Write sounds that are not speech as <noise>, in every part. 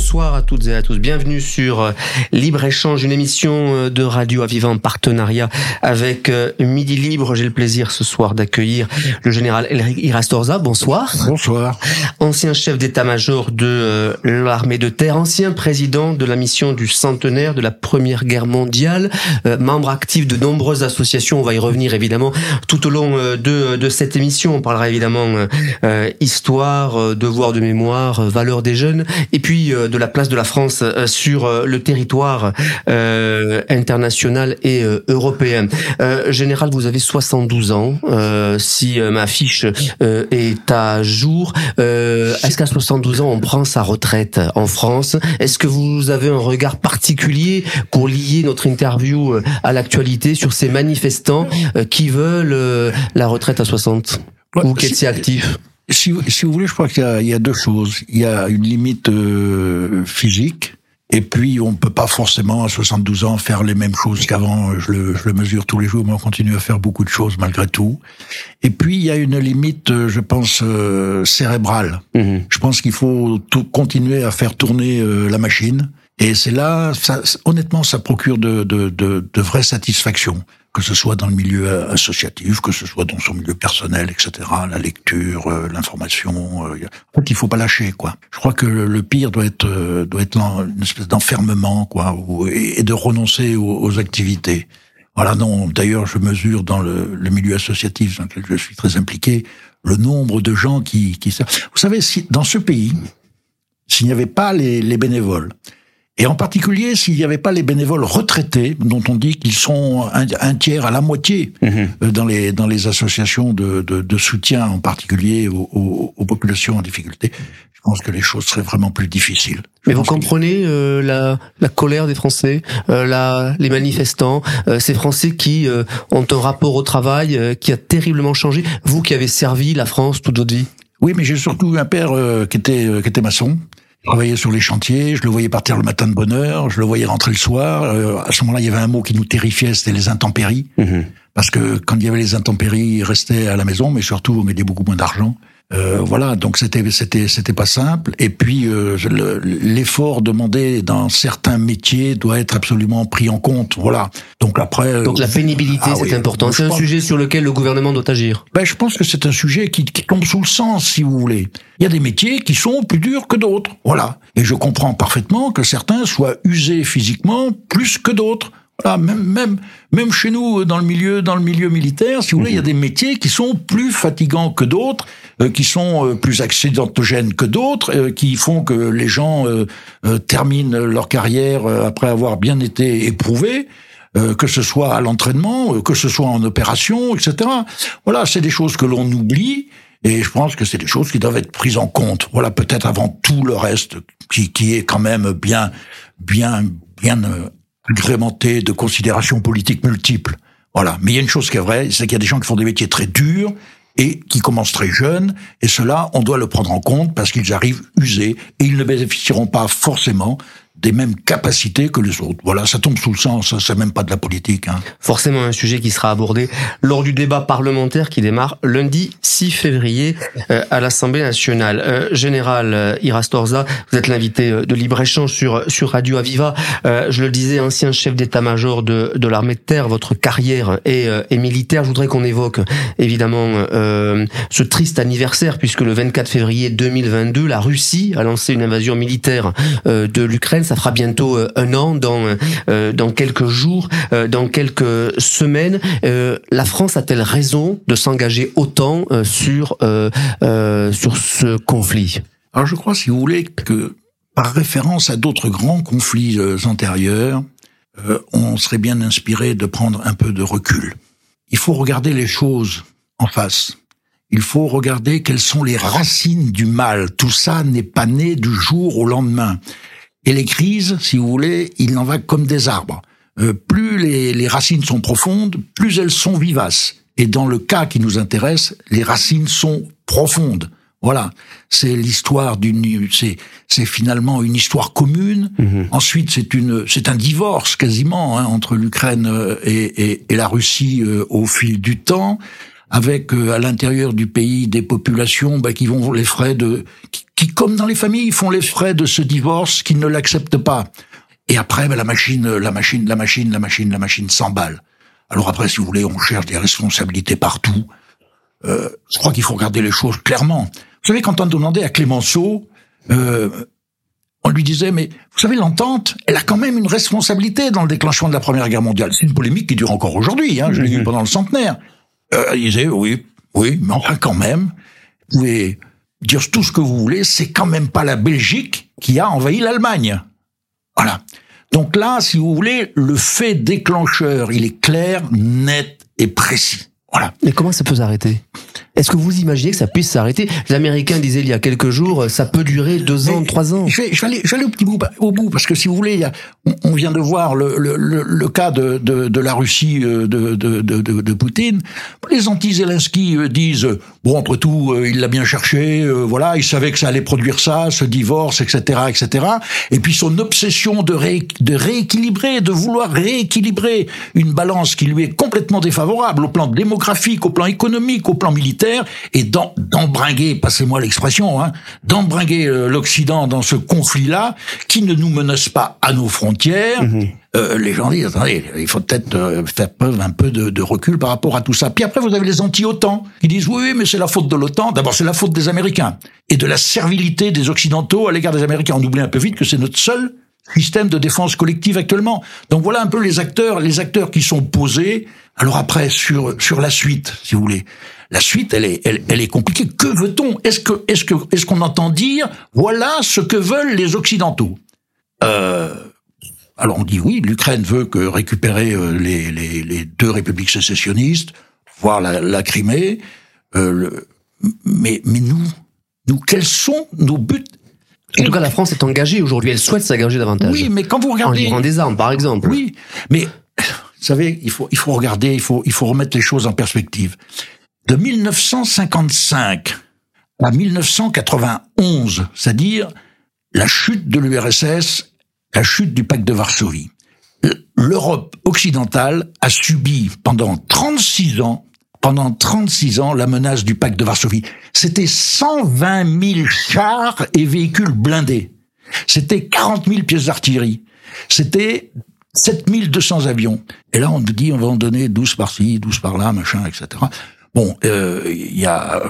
Bonsoir à toutes et à tous. Bienvenue sur euh, Libre Échange, une émission euh, de radio à vivant en partenariat avec euh, Midi Libre. J'ai le plaisir ce soir d'accueillir le général Elric Irastorza. Bonsoir. Bonsoir. Ancien chef d'état-major de l'armée de terre, ancien président de la mission du centenaire de la Première Guerre mondiale, membre actif de nombreuses associations. On va y revenir évidemment tout au long de, de cette émission. On parlera évidemment histoire, devoir de mémoire, valeurs des jeunes et puis de la place de la France euh, sur euh, le territoire euh, international et européen. général, vous avez 72 ans. si ma fiche est à jour, est-ce qu'à 72 ans on prend sa retraite en France? Est-ce que vous avez un regard particulier pour lier notre interview à l'actualité sur ces manifestants qui veulent la retraite à 60 ou qui étiez actif? Si, si, vous voulez, je crois qu'il y, y, a deux choses. Il y a une limite euh, physique, et puis on peut pas forcément à 72 ans faire les mêmes choses qu'avant. Je le, je le, mesure tous les jours, mais on continue à faire beaucoup de choses malgré tout. Et puis il y a une limite, euh, je pense, euh, cérébrale. Mhm. Je pense qu'il faut tout, continuer à faire tourner la machine. Et c'est là, ça, honnêtement, ça procure de, de, de, de vraies satisfactions que ce soit dans le milieu associatif, que ce soit dans son milieu personnel, etc. La lecture, euh, l'information. Euh, en fait, il faut pas lâcher, quoi. Je crois que le pire doit être euh, doit être une espèce d'enfermement, quoi, et, de renoncer aux, activités. Voilà, non. D'ailleurs, je mesure dans le, milieu associatif dans lequel je suis très impliqué le nombre de gens qui qui. Vous savez, si dans ce pays, s'il n'y avait pas les bénévoles, et en particulier, s'il n'y avait pas les bénévoles retraités, dont on dit qu'ils sont un, tiers à la moitié euh, dans les dans les associations de, de, de soutien, en particulier aux, aux, populations en difficulté, je pense que les choses seraient vraiment plus difficiles. Mais vous comprenez euh, la, la colère des Français, euh, la, les manifestants, euh, ces Français qui euh, ont un rapport au travail qui a terriblement changé. Vous qui avez servi la France toute votre vie. Oui, mais j'ai surtout un père qui était qui était maçon travaillais sur les chantiers, je le voyais partir le matin de bonne heure, je le voyais rentrer le soir. Euh, à ce moment-là, il y avait un mot qui nous terrifiait, c'était les intempéries. Mhm. Parce que quand il y avait les intempéries, il restait à la maison, mais surtout, on mettait beaucoup moins d'argent. Euh, voilà, donc c'était c'était c'était pas simple. Et puis euh, l'effort demandé dans certains métiers doit être absolument pris en compte. Voilà. Donc après. Donc la pénibilité, ah c'est important. C'est un sujet sur lequel le gouvernement doit agir. Ben je pense que c'est un sujet qui, qui tombe sous le sens, si vous voulez. Il y a des métiers qui sont plus durs que d'autres. Voilà. Et je comprends parfaitement que certains soient usés physiquement plus que d'autres. Voilà, même, même, même chez nous, dans le milieu, dans le milieu militaire, si vous voulez, il y a des métiers qui sont plus fatigants que d'autres, euh, qui sont euh, plus accidentogènes que d'autres, euh, qui font que les gens terminent leur carrière après avoir bien été éprouvés. que ce soit à l'entraînement, que ce soit en opération, etc. Voilà, c'est des choses que l'on oublie et je pense que c'est des choses qui doivent être prises en compte. Voilà, peut-être avant tout le reste, qui, qui est quand même bien, bien, bien agrémenté de considérations politiques multiples. Voilà. Mais il y a une chose qui est vraie, c'est qu'il y a des gens qui font des métiers très durs et qui commencent très jeunes, et cela, on doit le prendre en compte parce qu'ils arrivent usés et ils ne bénéficieront pas forcément des mêmes capacités que les autres. Voilà, ça tombe sous le sens, c'est même pas de la politique. Hein. Forcément un sujet qui sera abordé lors du débat parlementaire qui démarre lundi 6 février euh, à l'Assemblée nationale. Euh, Général euh, Irastorza, vous êtes l'invité euh, de libre-échange sur, sur Radio Aviva. je le disais, ancien chef d'état-major de, de l'armée de terre, votre carrière est militaire. Je voudrais qu'on évoque évidemment ce triste anniversaire puisque le 24 février 2022, la Russie a lancé une invasion militaire de l'Ukraine ça fera bientôt euh, un an dans euh, dans quelques jours, euh, dans quelques semaines. la France a-t-elle raison de s'engager autant sur sur ce conflit? Alors je crois, si vous voulez, que par référence à d'autres grands conflits antérieurs, on serait bien inspiré de prendre un peu de recul. Il faut regarder les choses en face. Il faut regarder quelles sont les racines du mal. Tout ça n'est pas né du jour au lendemain. Et les crises, si vous voulez, il en va comme des arbres. Euh, plus les, les racines sont profondes, plus elles sont vivaces. Et dans le cas qui nous intéresse, les racines sont profondes. Voilà, c'est l'histoire d'une, c'est c'est finalement une histoire commune. Mhm. Ensuite, c'est une, c'est un divorce quasiment hein, entre l'Ukraine euh, et, et, et la Russie euh, au fil du temps, avec euh, à l'intérieur du pays des populations bah, qui vont les frais de, qui, qui, comme dans les familles font les frais de ce divorce, qui ne l'acceptent pas. Et après, bah, la machine, la machine, la machine, la machine, la machine s'emballe. Alors après, si vous voulez, on cherche des responsabilités partout. Euh, je crois qu'il faut regarder les choses clairement. Vous savez, quand on demandait à Clémenceau, euh, on lui disait, mais vous savez, l'entente, elle a quand même une responsabilité dans le déclenchement de la Première Guerre mondiale. C'est une polémique qui dure encore aujourd'hui, hein, je l'ai vu pendant le centenaire. Euh, il disait, oui, oui, mais enfin quand même, vous pouvez dire tout ce que vous voulez, c'est quand même pas la Belgique qui a envahi l'Allemagne. Voilà. Donc là, si vous voulez, le fait déclencheur, il est clair, net et précis. Voilà. Mais comment ça peut s'arrêter? Est-ce que vous imaginez que ça puisse s'arrêter? Les Américains disaient il y a quelques jours, ça peut durer deux ans, Mais trois ans. Je vais, je vais aller, je vais aller au petit bout, au bout, parce que si vous voulez, on, vient de voir le, le, le, le cas de, de, de la Russie euh, de, de, de, Poutine. Les anti-Zelensky euh, disent bon, après tout, euh, il l'a bien cherché, euh, voilà, il savait que ça allait produire ça, ce divorce, etc., etc. Et puis son obsession de, ré, de rééquilibrer, de vouloir rééquilibrer une balance qui lui est complètement défavorable au plan au plan économique, au plan militaire, et d'embringuer, passez-moi l'expression, hein, d'embringuer euh, l'Occident dans ce conflit-là qui ne nous menace pas à nos frontières. Euh, les gens disent, attendez, il faut peut-être euh, faire preuve un peu de, de recul par rapport à tout ça. Puis après, vous avez les anti-OTAN qui disent, oui, oui, mais c'est la faute de l'OTAN. D'abord, c'est la faute des Américains et de la servilité des Occidentaux à l'égard des Américains. On oublie un peu vite que c'est notre seul système de défense collective actuellement. Donc voilà un peu les acteurs, les acteurs qui sont posés. Alors après, sur sur la suite, si vous voulez, la suite, elle est, elle, elle est compliquée. Que veut-on? Est-ce que, est-ce que, est-ce qu'on entend dire, voilà ce que veulent les Occidentaux? Euh, alors on dit oui, l'Ukraine veut que récupérer euh, les, les, les deux républiques sécessionnistes, voire la, la Crimée, euh, le- mais, mais nous, nous, quels sont nos buts? En tout cas, la France est engagée aujourd'hui. Elle souhaite s'engager davantage. Oui, mais quand vous en regardez, livrant des armes, par exemple. oui, mais vous savez, il faut, il faut regarder, il faut, il faut remettre les choses en perspective. De 1955 à 1991, c'est-à-dire la chute de l'URSS, la chute du pacte de Varsovie, l'Europe occidentale a subi pendant 36 ans, pendant 36 ans, la menace du pacte de Varsovie. C'était 120 000 chars et véhicules blindés. C'était 40 000 pièces d'artillerie. C'était 7200 avions. Et là, on nous dit, on va en donner 12 par-ci, 12 par-là, machin, etc. Bon, euh, il y a,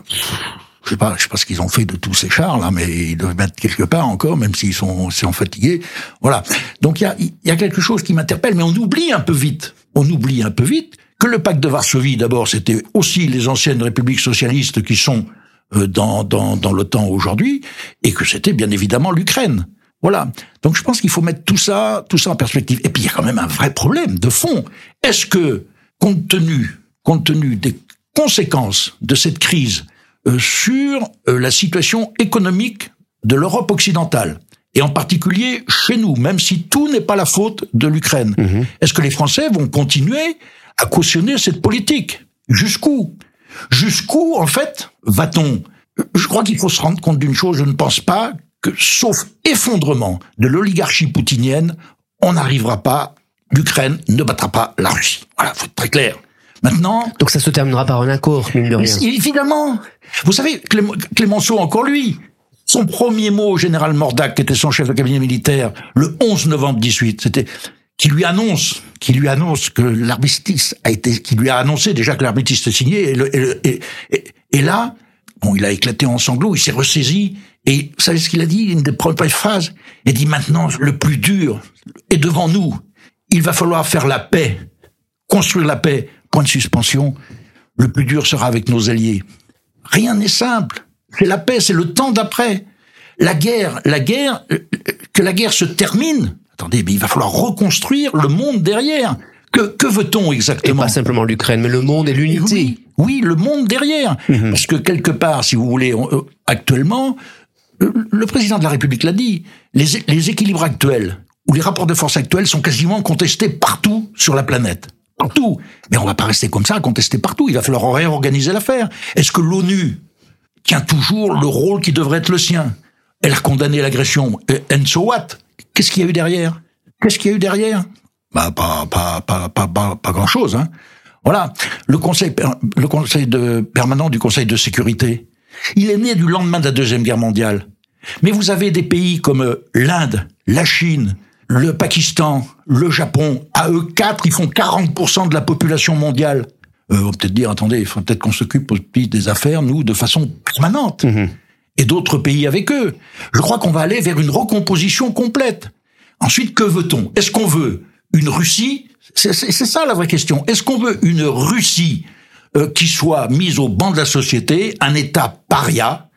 je sais pas, je sais pas ce qu'ils ont fait de tous ces chars là, mais ils doivent mettre quelque part encore, même s'ils sont, sont fatigués. Voilà. Donc il y a, y a quelque chose qui m'interpelle, mais on oublie un peu vite. On oublie un peu vite que le pacte de Varsovie, d'abord, c'était aussi les anciennes républiques socialistes qui sont euh, dans, dans, dans l'OTAN aujourd'hui, et que c'était bien évidemment l'Ukraine. Voilà. Donc je pense qu'il faut mettre tout ça, tout ça en perspective. Et puis il y a quand même un vrai problème de fond. Est-ce que, compte tenu, compte tenu des conséquences de cette crise euh, sur euh, la situation économique de l'Europe occidentale, et en particulier chez nous, même si tout n'est pas la faute de l'Ukraine, est-ce que les Français vont continuer à cautionner cette politique? Jusqu'où? Jusqu'où, en fait, va-t-on? Je crois qu'il faut se rendre compte d'une chose, je ne pense pas que, sauf effondrement de l'oligarchie poutinienne, on n'arrivera pas, l'Ukraine ne battra pas la Russie. Voilà, faut être très clair. Maintenant, Donc ça se terminera par un accord, mine de rien. mais évidemment. Vous savez, Clémenceau, encore lui, son premier mot au général Mordac, qui était son chef de cabinet militaire, le 11 novembre 18, c'était qui lui annonce, qui lui annonce que l'armistice a été, qui lui a annoncé déjà que l'armistice était signé, et, le- et, le- et- et- et là, bon, il a éclaté en sanglots, il s'est ressaisi, et vous savez ce qu'il a dit, une des premières phrases, il a dit maintenant, le plus dur est devant nous, il va falloir faire la paix, construire la paix, point de suspension, le plus dur sera avec nos alliés. Rien n'est simple. C'est la paix, c'est le temps d'après. La guerre, la guerre, euh, euh, que la guerre se termine. Attendez, mais il va falloir reconstruire le monde derrière. Que, que veut-on Et exactement pas simplement l'Ukraine, mais le monde et l'unité. oui, oui, le monde derrière. Parce que quelque part, si vous voulez, euh, actuellement, le, président de la République l'a dit, les, équilibres actuels ou les rapports de force actuels sont quasiment contestés partout sur la planète. Partout. Mais on va pas rester comme ça, à contester partout. Il va falloir réorganiser l'affaire. Est-ce que l'ONU tient toujours le rôle qui devrait être le sien? Elle a condamné l'agression. And so what Qu'est-ce qu'il y a eu derrière? Qu'est-ce qu'il y a eu derrière? Bah pas pas pas pas pas, pas grand chose. Hein. Voilà. Le conseil le conseil de permanent du Conseil de sécurité. Il est né du lendemain de la deuxième guerre mondiale. Mais vous avez des pays comme l'Inde, la Chine, le Pakistan, le Japon. À eux quatre, ils font 40% de la population mondiale. Euh, on va peut-être dire, attendez, il faut peut-être qu'on s'occupe aussi des affaires, nous, de façon permanente. Mhm. Et d'autres pays avec eux. Je crois qu'on va aller vers une recomposition complète. Ensuite, que veut-on? Est-ce qu'on veut une Russie? C'est ça la vraie question. Est-ce qu'on veut une Russie? Euh, qui soit mise au banc de la société, un État paria,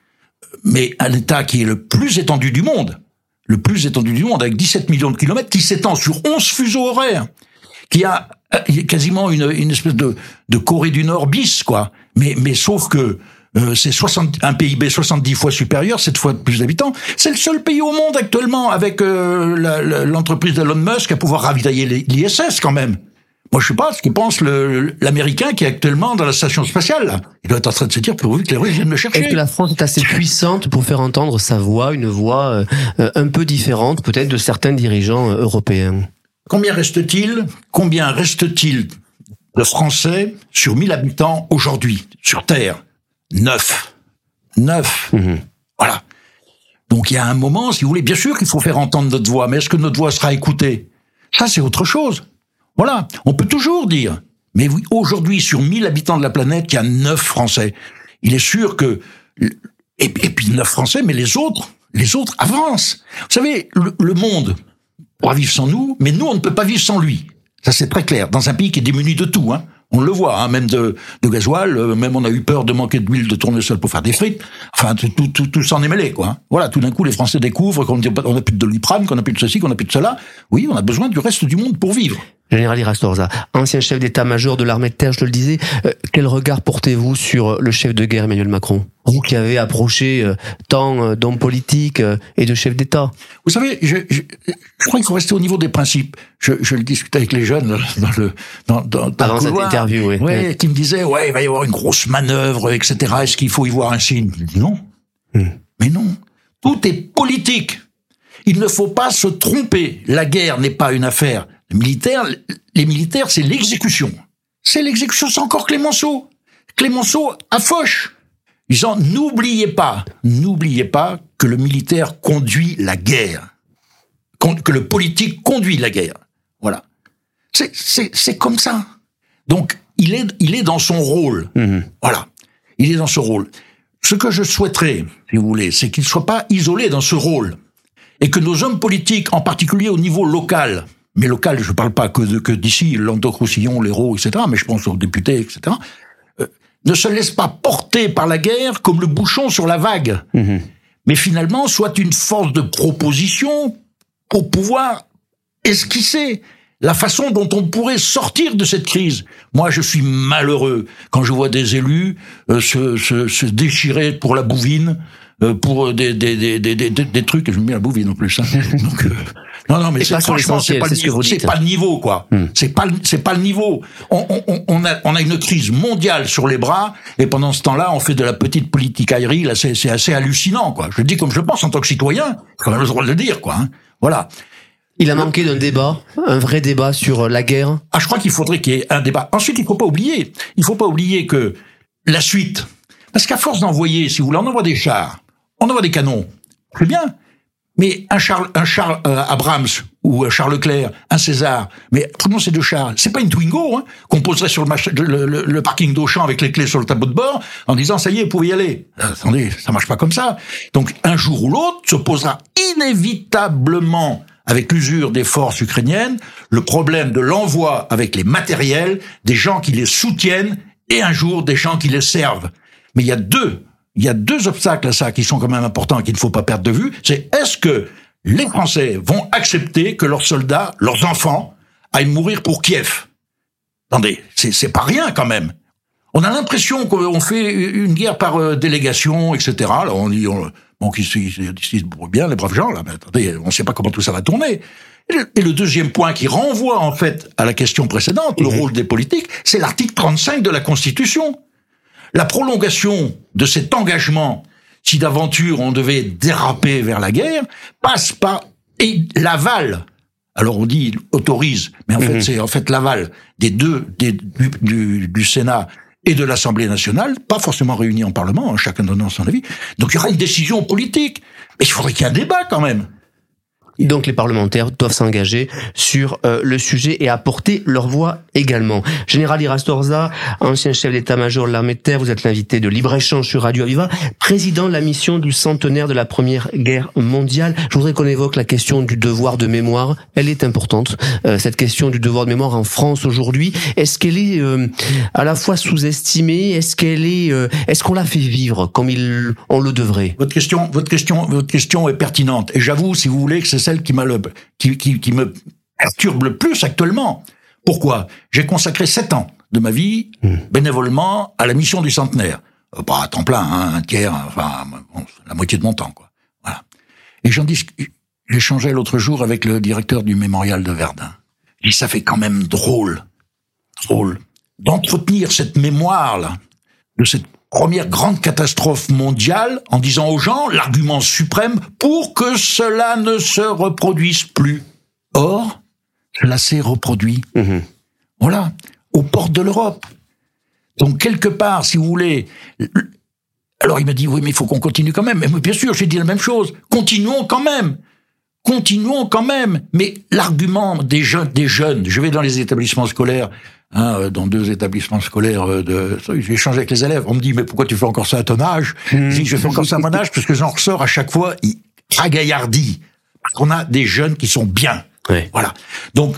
mais un État qui est le plus étendu du monde, le plus étendu du monde, avec 17 millions de kilomètres, qui s'étend sur 11 fuseaux horaires, qui a euh, quasiment une, une espèce de, de Corée du Nord bis, quoi. Mais, mais sauf que euh, c'est 60, un PIB 70 fois supérieur, 7 fois plus d'habitants. C'est le seul pays au monde actuellement avec euh, l'entreprise d'Elon Musk à pouvoir ravitailler l'ISS quand même. Moi, je sais pas ce qu'il pense l'Américain qui est actuellement dans la station spatiale. Il doit être en train de se dire pourvu que les Russes viennent me chercher. Est-ce que la France est assez puissante pour faire entendre sa voix, une voix euh, un peu différente peut-être de certains dirigeants euh, européens? Combien reste-t-il Combien reste-t-il de Français sur 1000 habitants aujourd'hui sur Terre? Neuf. Neuf. Mhm. Voilà. Donc il y a un moment, si vous voulez, bien sûr qu'il faut faire entendre notre voix, mais est-ce que notre voix sera écoutée? Ça, c'est autre chose. Voilà. On peut toujours dire. Mais aujourd'hui, sur 1000 habitants de la planète, il y a neuf Français. Il est sûr que... Et, puis neuf Français, mais les autres, les autres avancent. Vous savez, le, monde pourra vivre sans nous, mais nous, on ne peut pas vivre sans lui. Ça, c'est très clair. Dans un pays qui est démuni de tout, hein. On le voit, hein, même de, de gasoil, euh, même on a eu peur de manquer d'huile de tournesol pour faire des frites. Enfin, tout, tout, tout, tout s'en est mêlé, quoi. Hein. Voilà, tout d'un coup, les Français découvrent qu'on n'a plus de doliprane, qu'on n'a plus de ceci, qu'on n'a plus de cela. Oui, on a besoin du reste du monde pour vivre. Général Irastorza, ancien chef d'état-major de l'armée de terre, je te le disais, euh, quel regard portez-vous sur le chef de guerre Emmanuel Macron? Vous qui avez approché euh, tant euh, d'hommes politiques et de chefs d'État. Vous savez, je, je, je, crois qu'il faut rester au niveau des principes. Je, je le discutais avec les jeunes dans le dans, dans, dans Avant cette interview, oui. Ouais, qui me disaient, ouais, il va y avoir une grosse manœuvre, etc. Est-ce qu'il faut y voir un signe? Non. Hmm. Mais non. Tout est politique. Il ne faut pas se tromper. La guerre n'est pas une affaire militaires, les militaires, c'est l'exécution. C'est l'exécution, c'est encore Clémenceau. Clémenceau à Foch. Disant, n'oubliez pas, n'oubliez pas que le militaire conduit la guerre. Que le politique conduit la guerre. Voilà. C'est comme ça. Donc, il est, il est dans son rôle. Mhm. Voilà. Il est dans ce rôle. Ce que je souhaiterais, si vous voulez, c'est qu'il ne soit pas isolé dans ce rôle. Et que nos hommes politiques, en particulier au niveau local, mais local, je ne parle pas que, de, que d'ici, Languedoc-Roussillon, l'Hérault, etc., mais je pense aux députés, etc., euh, ne se laisse pas porter par la guerre comme le bouchon sur la vague, Mhm. mais finalement soit une force de proposition pour pouvoir esquisser la façon dont on pourrait sortir de cette crise. Moi, je suis malheureux quand je vois des élus euh, se, se, se déchirer pour la bouvine, pour des, des, des, des, des, des trucs, je me mets la bouvine en plus. Hein. <laughs> Donc, euh, non, non, mais c'est franchement, c'est pas, le c'est niveau- vous c'est dites. pas le niveau, quoi. Hmm. C'est pas, le- c'est pas le niveau. On, on- a, on a une crise mondiale sur les bras, et pendant ce temps-là, on fait de la petite politicaillerie. Là, c'est, c'est assez hallucinant, quoi. Je le dis comme je pense en tant que citoyen. J'ai quand même le droit de le dire, quoi. hein. Voilà. Il a manqué d'un débat, un vrai débat sur euh, la guerre. Ah, je crois qu'il faudrait qu'il y ait un débat. Ensuite, il faut pas oublier, il faut pas oublier que la suite, parce qu'à force d'envoyer, si vous voulez, on envoie des chars, on envoie des canons, très bien. Mais un Charles, un Charles euh, Abrams ou un Charles Leclerc, un César, mais prenons ces deux chars. C'est pas une Twingo hein, qu'on poserait sur le, le, le- le parking d'Auchan avec les clés sur le tableau de bord en disant ça y est, vous pouvez y aller. Euh, attendez, ça marche pas comme ça. Donc un jour ou l'autre se posera inévitablement avec l'usure des forces ukrainiennes le problème de l'envoi avec les matériels des gens qui les soutiennent et un jour des gens qui les servent. Mais il y a deux, il y a deux obstacles à ça qui sont quand même importants et qu'il ne faut pas perdre de vue. C'est est-ce que les Français vont accepter que leurs soldats, leurs enfants, aillent mourir pour Kiev? Attendez, c'est pas rien quand même. On a l'impression qu'on fait une guerre par euh, délégation, etc. Là, on dit, on, bon, qu'ils se bien, les braves gens, là, mais attendez, on ne sait pas comment tout ça va tourner. Et le, et le deuxième point qui renvoie, en fait, à la question précédente, le Mhm. rôle des politiques, c'est l'article 35 de la Constitution. La prolongation de cet engagement, si d'aventure on devait déraper vers la guerre, passe par et l'aval. Alors on dit autorise, mais en fait Mhm. c'est en fait l'aval des deux des, du, du- du Sénat et de l'Assemblée nationale, pas forcément réunis en Parlement, hein, chacun donnant son avis. Donc il y aura une décision politique, mais il faudrait qu'il y ait un débat quand même. Donc les parlementaires doivent s'engager sur euh, le sujet et apporter leur voix également. Général Irastorza, ancien chef d'état-major de l'armée de terre, vous êtes l'invité de Libre-Échange sur Radio Aviva, président de la mission du centenaire de la Première Guerre mondiale. Je voudrais qu'on évoque la question du devoir de mémoire. Elle est importante, euh, cette question du devoir de mémoire en France aujourd'hui. Est-ce qu'elle est euh, à la fois sous-estimée? Est-ce qu'elle est, euh, est-ce qu'on la fait vivre comme il, on le devrait? Votre question, votre question, votre question est pertinente. Et j'avoue, si vous voulez, que c'est celle qui, m'a le, qui, qui, qui me perturbe le plus actuellement. Pourquoi? J'ai consacré sept ans de ma vie bénévolement à la mission du centenaire. Euh, pas à temps plein, hein, un tiers, enfin bon, la moitié de mon temps, quoi. Voilà. Et j'en dis, j'échangeais l'autre jour avec le directeur du mémorial de Verdun. Il dit, ça fait quand même drôle, drôle, d'entretenir cette mémoire là, de cette première grande catastrophe mondiale en disant aux gens l'argument suprême pour que cela ne se reproduise plus. Or, cela s'est reproduit. Mhm. Voilà, aux portes de l'Europe. Donc quelque part, si vous voulez, alors il m'a dit oui, mais il faut qu'on continue quand même. Mais bien sûr, j'ai dit la même chose. Continuons quand même. Continuons quand même. Mais l'argument des jeunes, des jeunes, je vais dans les établissements scolaires, hein, euh, dans deux établissements scolaires euh, de, j'ai échangé avec les élèves. On me dit mais pourquoi tu fais encore ça à ton âge? Je dis je fais encore ça à mon âge parce que j'en ressors à chaque fois agaillardi. Parce qu'on a des jeunes qui sont bien. Ouais. Voilà. Donc,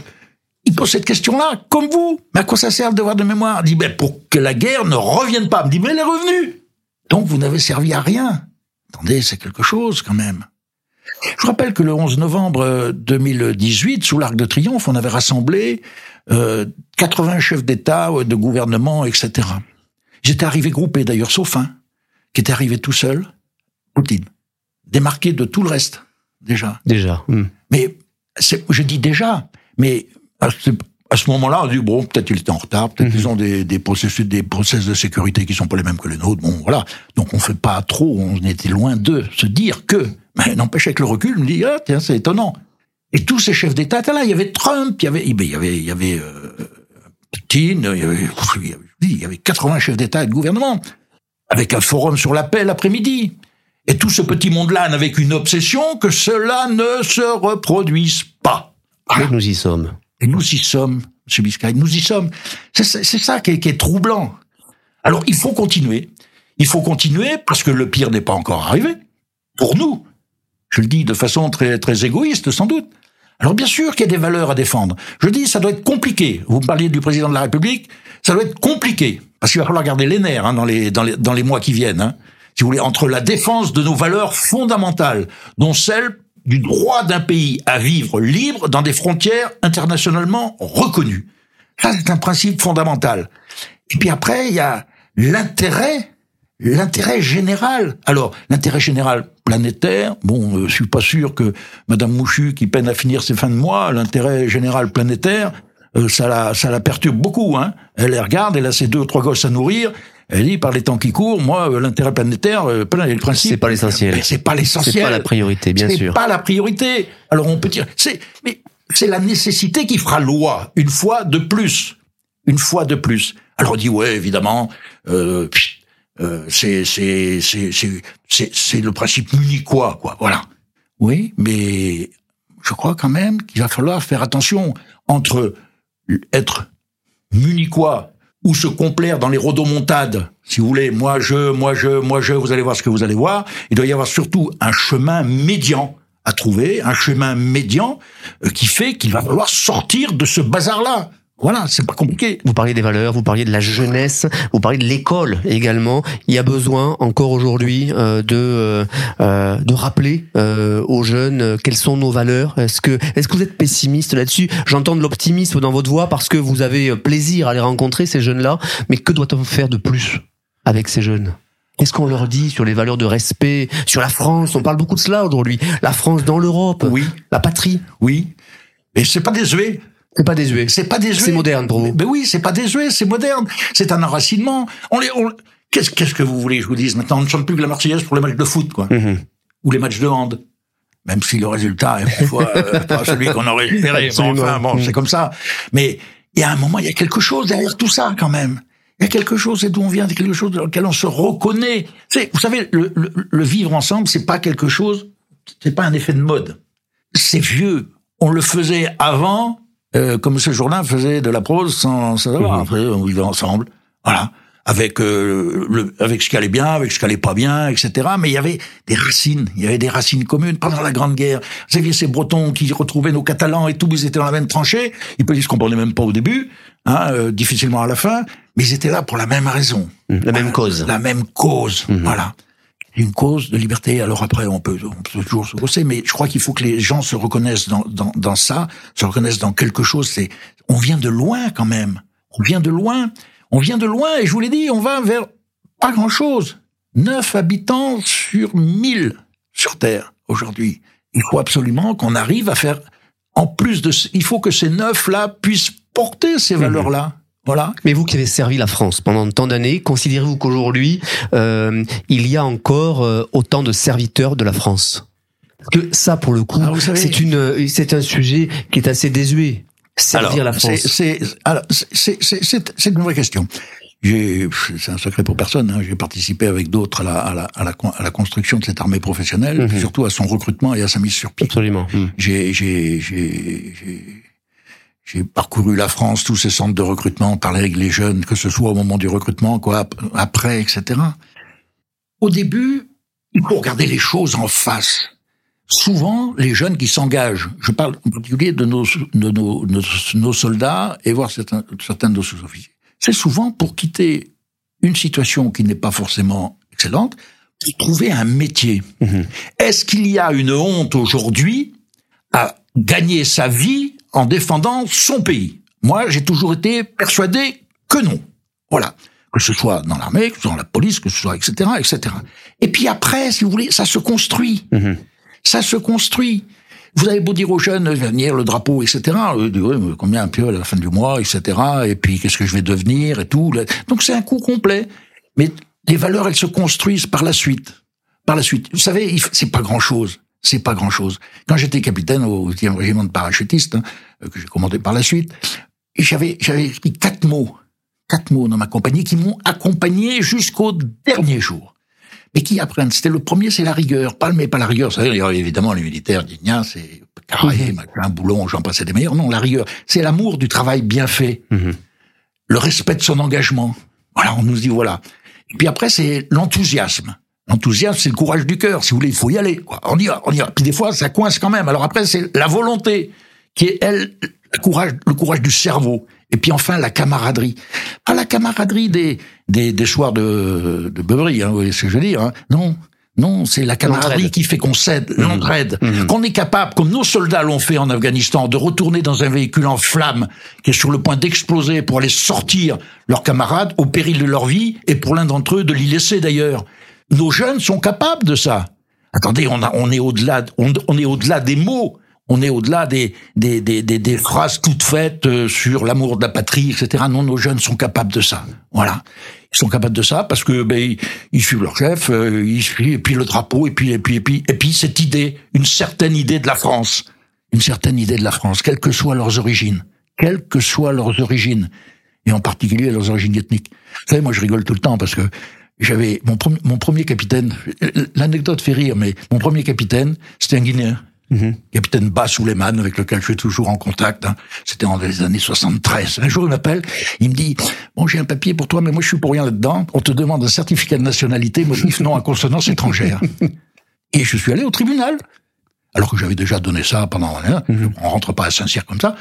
il pose cette question-là, comme vous. Mais à quoi ça sert le devoir de mémoire? Il dit, ben, pour que la guerre ne revienne pas. Il me dit, mais elle est revenue. Donc, vous n'avez servi à rien. Attendez, c'est quelque chose, quand même. Je vous rappelle que le 11 novembre euh, 2018, sous l'Arc de Triomphe, on avait rassemblé euh, 80 chefs d'État, euh, de gouvernement, etc. J'étais arrivé groupé, d'ailleurs, sauf un, qui était arrivé tout seul, Poutine, démarqué de tout le reste, déjà. Déjà. Mhm. Mais je dis déjà, mais à ce, moment-là, on dit bon, peut-être il était en retard, peut-être Mhm. ils ont des, des processus, des process de sécurité qui sont pas les mêmes que les nôtres. Bon, voilà. Donc on fait pas trop, on était loin de se dire que. Mais n'empêche avec le recul, je me dis ah tiens c'est étonnant. Et tous ces chefs d'État étaient là. Il y avait Trump, il y avait, il y avait, il y avait euh, Poutine, il y avait, il y avait- il y avait 80 chefs d'État et de gouvernement avec un forum sur la paix l'après-midi. Et tout ce petit monde-là n'avait qu'une obsession, que cela ne se reproduise pas. Mais nous y sommes. Et nous y sommes, M. Biscay, nous y sommes. C'est ça c'est ça qui est, qui est troublant. Alors, il faut continuer. Il faut continuer parce que le pire n'est pas encore arrivé. Pour nous. Je le dis de façon très, très égoïste, sans doute. Alors, bien sûr qu'il y a des valeurs à défendre. Je dis, ça doit être compliqué. Vous parliez du président de la République. Ça doit être compliqué. Parce qu'il va falloir garder les nerfs, hein, dans les, dans les, dans les mois qui viennent, hein. Si vous voulez, entre la défense de nos valeurs fondamentales, dont celle du droit d'un pays à vivre libre dans des frontières internationalement reconnues. Ça, c'est un principe fondamental. Et puis après, il y a l'intérêt, l'intérêt général. Alors, l'intérêt général planétaire, bon, euh, je suis pas sûr que Madame Mouchu, qui peine à finir ses fins de mois, l'intérêt général planétaire, euh, ça la, ça la perturbe beaucoup. Hein. Elle les regarde, elle a ses deux ou trois gosses à nourrir. Elle dit, par les temps qui courent, moi, euh, l'intérêt planétaire, euh, le principe. C'est pas l'essentiel. C'est pas l'essentiel. C'est pas la priorité, bien C'est sûr. pas la priorité. Alors on peut dire, c'est, mais c'est la nécessité qui fera loi une fois de plus, une fois de plus. Alors on dit ouais, évidemment, euh, pff, euh, c'est c'est c'est c'est c'est c'est le principe munichois, quoi. Voilà. Oui, mais je crois quand même qu'il va falloir faire attention entre être munichois ou se complaire dans les rodomontades, si vous voulez, moi je, moi je, moi je, vous allez voir ce que vous allez voir. Il doit y avoir surtout un chemin médian à trouver, un chemin médian euh, qui fait qu'il va falloir sortir de ce bazar-là. Voilà, c'est pas compliqué. Vous parliez des valeurs, vous parliez de la jeunesse, vous parliez de l'école également. Il y a besoin encore aujourd'hui euh, de euh, euh, de rappeler euh, aux jeunes euh, quelles sont nos valeurs. Est-ce que est-ce que vous êtes pessimiste là-dessus? J'entends de l'optimisme dans votre voix parce que vous avez euh, plaisir à les rencontrer ces jeunes-là. Mais que doit-on faire de plus avec ces jeunes? Qu'est-ce qu'on leur dit sur les valeurs de respect, sur la France? On parle beaucoup de cela aujourd'hui. La France dans l'Europe, Oui, la patrie. oui. Et c'est pas désuet. C'est pas désuet. C'est pas désuet. C'est moderne pour vous. Mais oui, c'est pas désuet, c'est moderne. C'est un enracinement. On les, on- Qu'est-ce qu'est-ce que vous voulez que je vous dise Maintenant, on ne chante plus que la Marseillaise pour les matchs de foot, quoi, Mhm. ou les matchs de hand. Même si le résultat est parfois euh, <laughs> pas celui qu'on aurait espéré. Bon, enfin, bon, c'est comme ça. Mais il y a un moment, il y a quelque chose derrière tout ça, quand même. Il y a quelque chose, c'est d'où on vient, c'est quelque chose dans lequel on se reconnaît. C'est, vous savez, le, le, le vivre ensemble, c'est pas quelque chose, c'est pas un effet de mode. C'est vieux. On le faisait avant, euh, comme ce jour-là faisait de la prose sans, sans savoir. Mhm. Après, on vivait ensemble. Voilà. Avec, euh, le, avec ce qui allait bien, avec ce qui allait pas bien, etc. Mais il y avait des racines. Il y avait des racines communes pendant la Grande Guerre. Vous saviez, ces Bretons qui retrouvaient nos Catalans et tout, ils étaient dans la même tranchée. Ils ne se comprenaient même pas au début, hein, euh, difficilement à la fin. Mais ils étaient là pour la même raison. La même cause. La même cause. Mhm. Voilà. Une cause de liberté. Alors après, on peut, on peut toujours se bosser, mais je crois qu'il faut que les gens se reconnaissent dans, dans, dans ça, se reconnaissent dans quelque chose. C'est, on vient de loin quand même. On vient de loin. On vient de loin et je vous l'ai dit, on va vers pas grand chose. Neuf habitants sur mille sur Terre aujourd'hui. Il faut absolument qu'on arrive à faire, en plus de, il faut que ces neuf-là puissent porter ces valeurs-là. Voilà. Mais vous qui avez servi la France pendant tant d'années, considérez-vous qu'aujourd'hui, euh, il y a encore euh, autant de serviteurs de la France? Que ça, pour le coup, c'est une, c'est un sujet qui est assez désuet. Servir la France. C'est alors, c'est- c'est- c'est- une vraie question. J'ai, c'est un secret pour personne. Hein, j'ai participé avec d'autres à la, à, la, à, la, con- à la construction de cette armée professionnelle, puis surtout à son recrutement et à sa mise sur pied. Absolument. Hmm. J'ai, j'ai, parcouru la France, tous ces centres de recrutement, parlé avec les jeunes, que ce soit au moment du recrutement, quoi, ap- après, etc. Au début, il faut regarder les choses en face. Souvent, les jeunes qui s'engagent, je parle en particulier de nos, de nos, nos, nos soldats et voir certains, certains de nos sous-officiers, c'est souvent pour quitter une situation qui n'est pas forcément excellente, pour trouver un métier. Mhm. Est-ce qu'il y a une honte aujourd'hui à gagner sa vie en défendant son pays Moi, j'ai toujours été persuadé que non. Voilà. Que ce soit dans l'armée, que ce soit dans la police, que ce soit, etc., etc. Et puis après, si vous voulez, ça se construit. Mhm. Ça se construit. Vous avez beau dire aux jeunes, venir le drapeau, etc. Mais combien un peu à la fin du mois, etc. Et puis, qu'est-ce que je vais devenir et tout. Donc, c'est un coup complet. Mais les valeurs, elles se construisent par la suite. Par la suite. Vous savez, c'est pas grand-chose. C'est pas grand-chose. Quand j'étais capitaine au 10e régiment de parachutistes, hein, euh, que j'ai commandé par la suite, j'avais, j'avais écrit quatre mots. Quatre mots dans ma compagnie qui m'ont accompagné jusqu'au dernier jour mais qui apprennent. C'était le premier, c'est la rigueur. Pas, mais pas la rigueur. Ça, évidemment, les militaires disent, c'est carré, machin, boulon, j'en passais des meilleurs. Non, la rigueur. C'est l'amour du travail bien fait. Mhm. Le respect de son engagement. Voilà, on nous dit, voilà. Et puis après, c'est l'enthousiasme. L'enthousiasme, c'est le courage du cœur. Si vous voulez, il faut y aller. Quoi. On y va, on y va. Puis des fois, ça coince quand même. Alors après, c'est la volonté qui est, elle, le courage, le courage du cerveau. Et puis enfin, la camaraderie. Pas la camaraderie des, des, des soirs de, de beuverie, hein, vous voyez ce que je veux dire. Hein. Non, non, c'est la camaraderie qui fait qu'on cède, l'entraide. Mhm. Qu'on est capable, comme nos soldats l'ont fait en Afghanistan, de retourner dans un véhicule en flammes qui est sur le point d'exploser pour aller sortir leurs camarades au péril de leur vie et pour l'un d'entre eux de l'y laisser d'ailleurs. Nos jeunes sont capables de ça. Attendez, on, est au-delà, on, est au-delà des mots. On est au-delà des, des, des, des, des phrases toutes faites euh, sur l'amour de la patrie, etc. Non, nos jeunes sont capables de ça. Voilà. Ils sont capables de ça parce que ben, ils, ils suivent leur chef, euh, ils suivent, et puis le drapeau, et puis, et puis, et puis, et puis cette idée, une certaine idée de la France. Une certaine idée de la France, quelles que soient leurs origines. Quelles que soient leurs origines. Et en particulier leurs origines ethniques. Vous savez, moi je rigole tout le temps parce que j'avais mon, premier- mon premier capitaine, l'anecdote fait rire, mais mon premier capitaine, c'était un Guinéen. Mhm. Capitaine Bas Souleymane, avec lequel je suis toujours en contact. hein. C'était en les années 73. Un jour, il m'appelle, il me dit, bon, j'ai un papier pour toi, mais moi, je suis pour rien là-dedans. On te demande un certificat de nationalité, motif non à consonance étrangère. Et je suis allé au tribunal. Alors que j'avais déjà donné ça pendant, hein, on rentre pas à Saint-Cyr comme ça.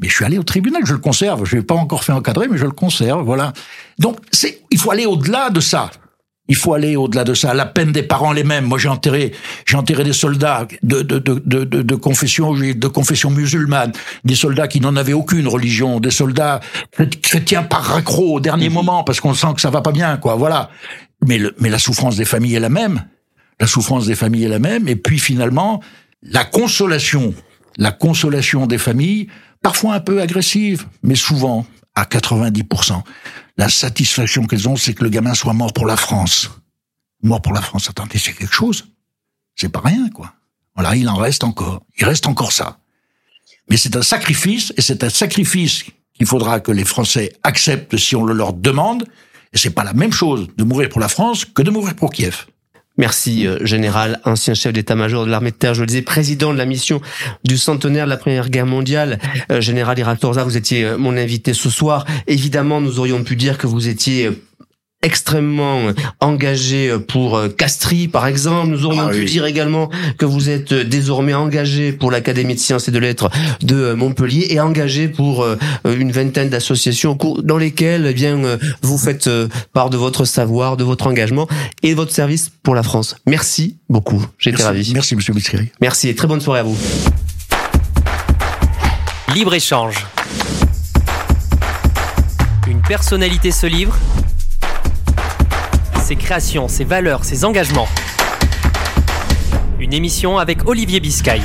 Mais je suis allé au tribunal, je le conserve. Je l'ai pas encore fait encadrer, mais je le conserve, voilà. Donc, c'est, il faut aller au-delà de ça. Il faut aller au-delà de ça. La peine des parents les mêmes. Moi, j'ai enterré, j'ai enterré des soldats de, de, de, de, de, confession, de confession musulmane, des soldats qui n'en avaient aucune religion, des soldats chrétiens par raccro au dernier moment parce qu'on sent que ça va pas bien, quoi. Voilà. Mais, le, mais la souffrance des familles est la même. La souffrance des familles est la même. Et puis finalement, la consolation, la consolation des familles, parfois un peu agressive, mais souvent à 90%. La satisfaction qu'elles ont, c'est que le gamin soit mort pour la France. Mort pour la France, attendez, c'est quelque chose. C'est pas rien, quoi. Voilà, il en reste encore. Il reste encore ça. Mais c'est un sacrifice, et c'est un sacrifice qu'il faudra que les Français acceptent si on le leur demande. Et c'est pas la même chose de mourir pour la France que de mourir pour Kiev. Merci, euh, général, ancien chef d'état-major de l'armée de terre, je le disais, président de la mission du centenaire de la Première Guerre mondiale. Euh, général Iratorza, vous étiez euh, mon invité ce soir. Évidemment, nous aurions pu dire que vous étiez extrêmement engagé pour euh, Castries, par exemple. Nous aurions ah pu dire également que vous êtes désormais engagé pour l'Académie de sciences et de lettres de Montpellier et engagé pour euh, une vingtaine d'associations dans lesquelles eh bien euh, vous faites part de votre savoir, de votre engagement et de votre service pour la France. Merci beaucoup. J'étais ravi. Merci, Monsieur Biscari. Merci et très bonne soirée à vous. Libre échange. Une personnalité se livre ses créations, ses valeurs, ses engagements. Une émission avec Olivier Biscay.